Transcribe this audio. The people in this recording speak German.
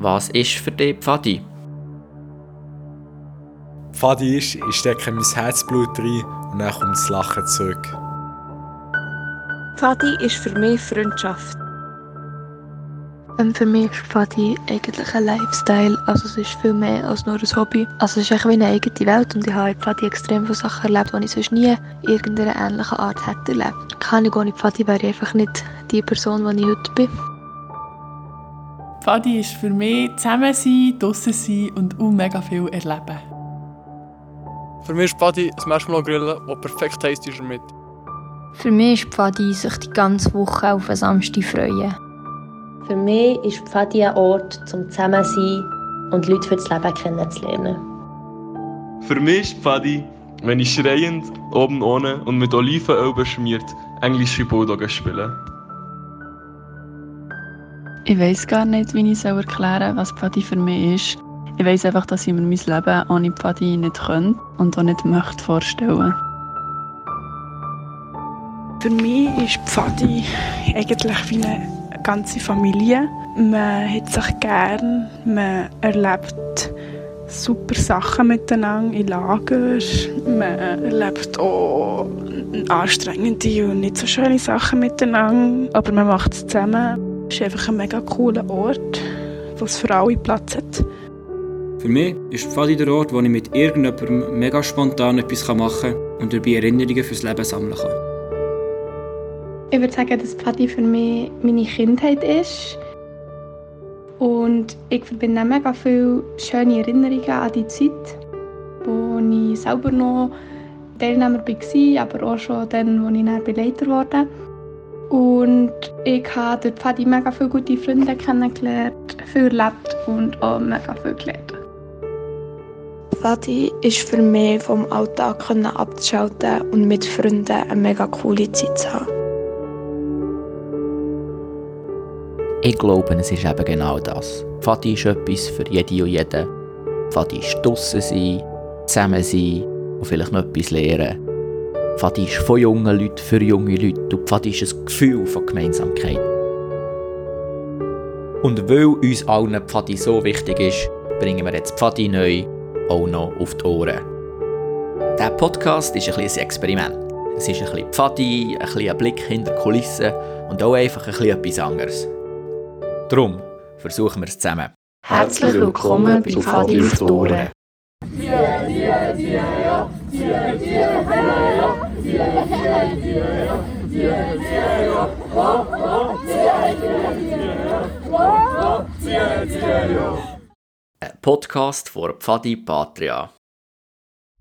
Was ist für dich Pfadi? Pfadi ist, ich stecke mein Herzblut rein und dann kommt das Lachen zurück. Pfadi ist für mich Freundschaft. Ähm, für mich ist Pfadi eigentlich ein Lifestyle. Also es ist viel mehr als nur ein Hobby. Also es ist wie eine eigene Welt und ich habe in Pfadi extrem viele Sachen erlebt, die ich sonst nie in irgendeiner ähnlichen Art hätte erlebt. Keine ohne Pfadi wäre ich einfach nicht die Person, die ich heute bin. Pfadi ist für mich zusammen sein, draussen sein und auch mega viel erleben. Für mich ist Pfadi das Marshmallow Grillen, das perfekt heisst ist mit. Für mich ist Pfadi sich die ganze Woche auf einen Samstag freuen. Für mich ist Pfadi ein Ort zum Zusammensein und Leute für das Leben kennenzulernen. Für mich ist Pfadi, wenn ich schreiend, oben ohne und mit Olivenöl beschmiert englische Bulldoggen spiele. Ich weiß gar nicht, wie ich erklären soll, was Pfadi für mich ist. Ich weiß einfach, dass ich mir mein Leben ohne Pfadi nicht könnte und auch nicht möchte vorstellen. Für mich ist Pfadi eigentlich wie eine ganze Familie. Man hat sich gern, man erlebt super Sachen miteinander in Lager. Man erlebt auch anstrengende und nicht so schöne Sachen miteinander, aber man macht es zusammen. Es ist einfach ein mega cooler Ort, wo es für alle Platz hat. Für mich ist Pfadi der Ort, wo ich mit irgendjemandem mega spontan etwas machen kann und dabei Erinnerungen fürs Leben sammeln kann. Ich würde sagen, dass Pfadi für mich meine Kindheit ist. Und ich verbinde mega viele schöne Erinnerungen an die Zeit, wo ich selber noch Teilnehmer war, aber auch schon dann, als ich dann Leiter wurde. Und ich habe durch Pfadi mega viele gute Freunde kennengelernt, viel erlebt und auch mega viel gelernt. Pfadi ist für mich vom Alltag abzuschalten und mit Freunden eine mega coole Zeit zu haben. Ich glaube, es ist eben genau das. Pfadi ist etwas für jede und jeden. Pfadi ist draussen sein, zusammen sein und vielleicht noch etwas lernen. Pfadi ist von jungen Leuten für junge Leute und Pfadi ist ein Gefühl von Gemeinsamkeit. Und weil uns allen Pfadi so wichtig ist, bringen wir jetzt Pfadi neu auch noch auf die Ohren. Dieser Podcast ist ein kleines Experiment. Es ist ein bisschen Pfadi, ein bisschen ein Blick hinter die Kulissen und auch einfach ein bisschen etwas anderes. Darum versuchen wir es zusammen. Herzlich willkommen bei Pfadi auf die Ohren. Podcast von Pfadi Patria.